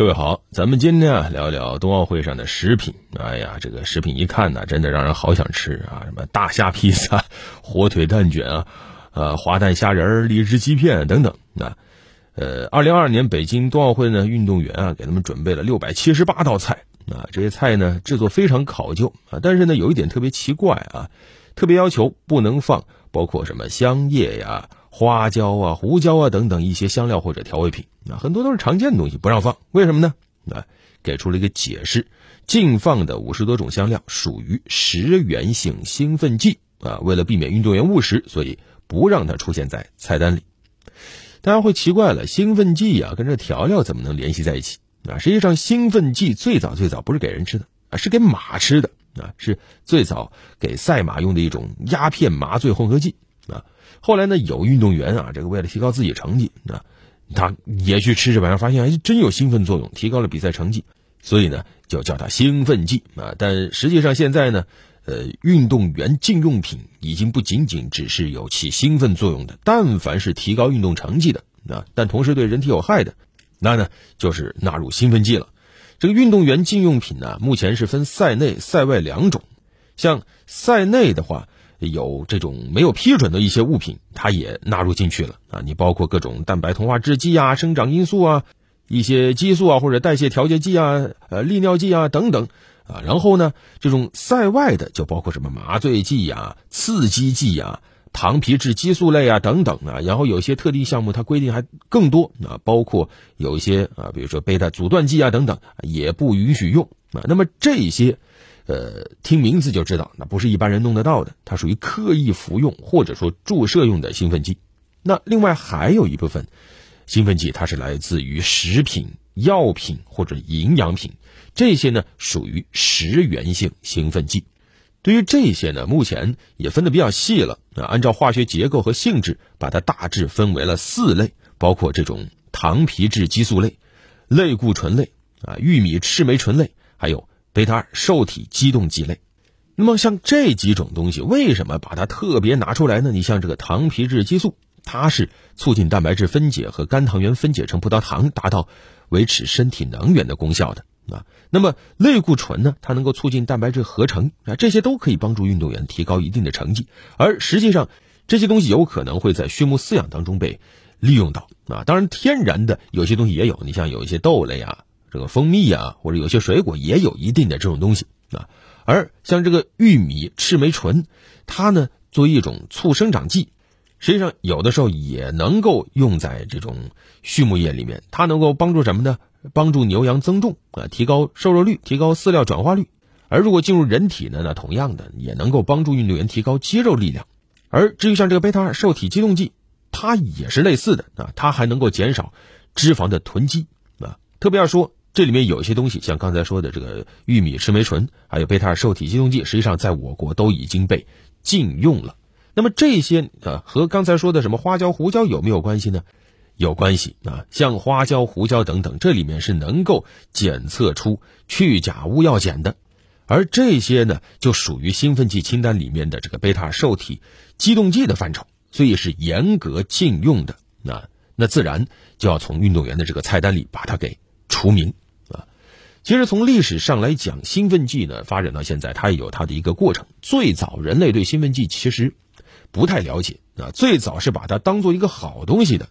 各位好，咱们今天啊聊聊冬奥会上的食品。哎呀，这个食品一看呢，真的让人好想吃啊！什么大虾披萨、火腿蛋卷啊，呃，滑蛋虾仁、荔枝鸡片等等啊。呃，二零二二年北京冬奥会呢，运动员啊给他们准备了六百七十八道菜啊，这些菜呢制作非常考究啊，但是呢有一点特别奇怪啊，特别要求不能放包括什么香叶呀。花椒啊、胡椒啊等等一些香料或者调味品啊，很多都是常见的东西，不让放。为什么呢？啊，给出了一个解释：禁放的五十多种香料属于食源性兴奋剂啊，为了避免运动员误食，所以不让它出现在菜单里。大家会奇怪了，兴奋剂啊跟这调料怎么能联系在一起啊？实际上，兴奋剂最早最早不是给人吃的啊，是给马吃的啊，是最早给赛马用的一种鸦片麻醉混合剂。后来呢，有运动员啊，这个为了提高自己成绩啊，他也去吃这玩意儿，发现还真有兴奋作用，提高了比赛成绩，所以呢，就叫它兴奋剂啊。但实际上现在呢，呃，运动员禁用品已经不仅仅只是有起兴奋作用的，但凡是提高运动成绩的啊，但同时对人体有害的，那呢就是纳入兴奋剂了。这个运动员禁用品呢，目前是分赛内、赛外两种，像赛内的话。有这种没有批准的一些物品，它也纳入进去了啊！你包括各种蛋白同化制剂啊、生长因素啊、一些激素啊或者代谢调节剂啊、呃利尿剂啊等等啊。然后呢，这种塞外的就包括什么麻醉剂啊、刺激剂啊、糖皮质激素类啊等等啊。然后有些特定项目它规定还更多啊，包括有一些啊，比如说贝塔阻断剂啊等等也不允许用啊。那么这些。呃，听名字就知道，那不是一般人弄得到的，它属于刻意服用或者说注射用的兴奋剂。那另外还有一部分兴奋剂，它是来自于食品、药品或者营养品，这些呢属于食源性兴奋剂。对于这些呢，目前也分的比较细了啊，按照化学结构和性质，把它大致分为了四类，包括这种糖皮质激素类、类固醇类啊、玉米赤霉醇类，还有。贝塔二受体激动剂类，那么像这几种东西，为什么把它特别拿出来呢？你像这个糖皮质激素，它是促进蛋白质分解和肝糖原分解成葡萄糖，达到维持身体能源的功效的啊。那么类固醇呢，它能够促进蛋白质合成啊，这些都可以帮助运动员提高一定的成绩。而实际上，这些东西有可能会在畜牧饲养当中被利用到啊。当然，天然的有些东西也有，你像有一些豆类啊。这个蜂蜜啊，或者有些水果也有一定的这种东西啊。而像这个玉米赤霉醇，它呢作为一种促生长剂，实际上有的时候也能够用在这种畜牧业里面。它能够帮助什么呢？帮助牛羊增重啊，提高瘦肉率，提高饲料转化率。而如果进入人体呢，那同样的也能够帮助运动员提高肌肉力量。而至于像这个贝塔二受体激动剂，它也是类似的啊，它还能够减少脂肪的囤积啊。特别要说。这里面有一些东西，像刚才说的这个玉米赤霉醇，还有贝塔二受体激动剂，实际上在我国都已经被禁用了。那么这些啊，和刚才说的什么花椒、胡椒有没有关系呢？有关系啊，像花椒、胡椒等等，这里面是能够检测出去甲戊药碱的，而这些呢，就属于兴奋剂清单里面的这个贝塔受体激动剂的范畴，所以是严格禁用的。那那自然就要从运动员的这个菜单里把它给除名啊。其实从历史上来讲，兴奋剂呢发展到现在，它也有它的一个过程。最早人类对兴奋剂其实不太了解啊，最早是把它当做一个好东西的，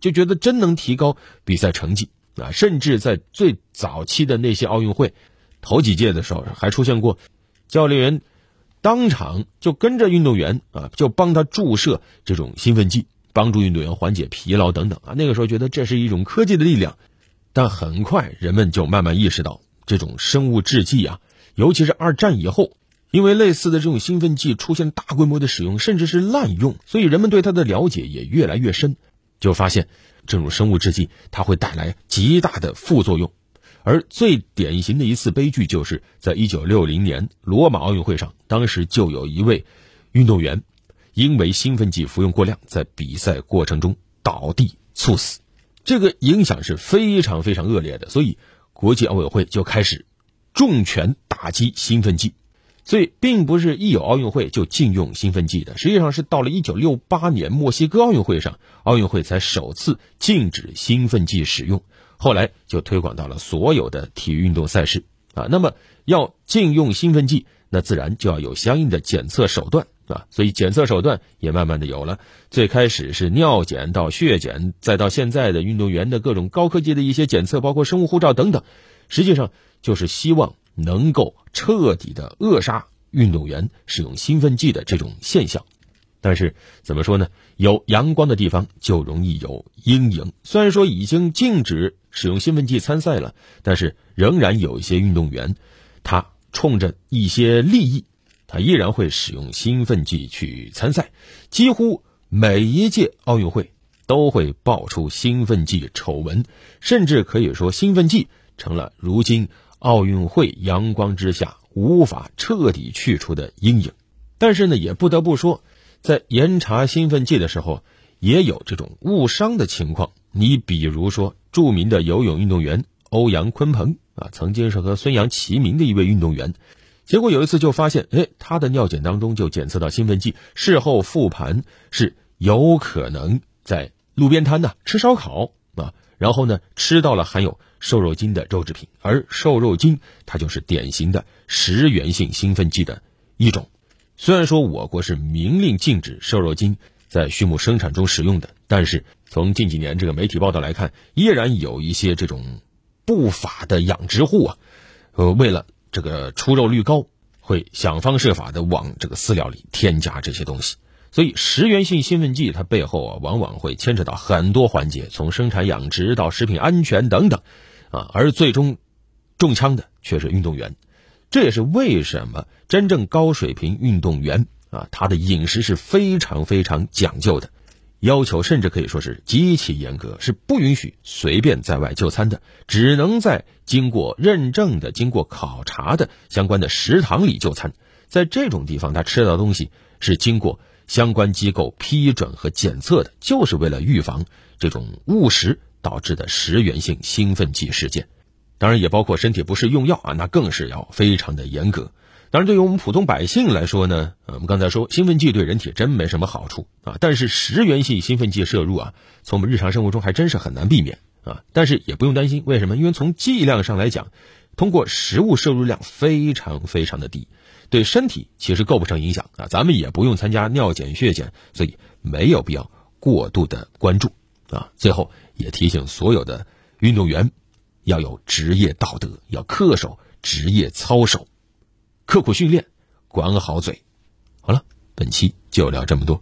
就觉得真能提高比赛成绩啊，甚至在最早期的那些奥运会头几届的时候，还出现过教练员当场就跟着运动员啊，就帮他注射这种兴奋剂，帮助运动员缓解疲劳等等啊。那个时候觉得这是一种科技的力量。但很快，人们就慢慢意识到，这种生物制剂啊，尤其是二战以后，因为类似的这种兴奋剂出现大规模的使用，甚至是滥用，所以人们对它的了解也越来越深，就发现这种生物制剂它会带来极大的副作用。而最典型的一次悲剧，就是在一九六零年罗马奥运会上，当时就有一位运动员因为兴奋剂服用过量，在比赛过程中倒地猝死。这个影响是非常非常恶劣的，所以国际奥委会就开始重拳打击兴奋剂。所以，并不是一有奥运会就禁用兴奋剂的，实际上是到了一九六八年墨西哥奥运会上，奥运会才首次禁止兴奋剂使用。后来就推广到了所有的体育运动赛事啊。那么要禁用兴奋剂，那自然就要有相应的检测手段啊。所以检测手段也慢慢的有了。最开始是尿检到血检，再到现在的运动员的各种高科技的一些检测，包括生物护照等等，实际上就是希望能够彻底的扼杀运动员使用兴奋剂的这种现象。但是怎么说呢？有阳光的地方就容易有阴影。虽然说已经禁止使用兴奋剂参赛了，但是仍然有一些运动员，他冲着一些利益，他依然会使用兴奋剂去参赛。几乎每一届奥运会都会爆出兴奋剂丑闻，甚至可以说兴奋剂成了如今奥运会阳光之下无法彻底去除的阴影。但是呢，也不得不说。在严查兴奋剂的时候，也有这种误伤的情况。你比如说，著名的游泳运动员欧阳鲲鹏啊，曾经是和孙杨齐名的一位运动员，结果有一次就发现，哎，他的尿检当中就检测到兴奋剂。事后复盘是有可能在路边摊呢吃烧烤啊，然后呢吃到了含有瘦肉精的肉制品，而瘦肉精它就是典型的食源性兴奋剂的一种。虽然说我国是明令禁止瘦肉精在畜牧生产中使用的，但是从近几年这个媒体报道来看，依然有一些这种不法的养殖户啊，呃，为了这个出肉率高，会想方设法的往这个饲料里添加这些东西。所以，食源性兴奋剂它背后啊，往往会牵扯到很多环节，从生产养殖到食品安全等等，啊，而最终中枪的却是运动员。这也是为什么真正高水平运动员啊，他的饮食是非常非常讲究的，要求甚至可以说是极其严格，是不允许随便在外就餐的，只能在经过认证的、经过考察的相关的食堂里就餐。在这种地方，他吃到的东西是经过相关机构批准和检测的，就是为了预防这种误食导致的食源性兴奋剂事件。当然也包括身体不适用药啊，那更是要非常的严格。当然，对于我们普通百姓来说呢，我们刚才说兴奋剂对人体真没什么好处啊，但是食源性兴奋剂摄入啊，从我们日常生活中还真是很难避免啊。但是也不用担心，为什么？因为从剂量上来讲，通过食物摄入量非常非常的低，对身体其实构不成影响啊。咱们也不用参加尿检、血检，所以没有必要过度的关注啊。最后也提醒所有的运动员。要有职业道德，要恪守职业操守，刻苦训练，管好嘴。好了，本期就聊这么多。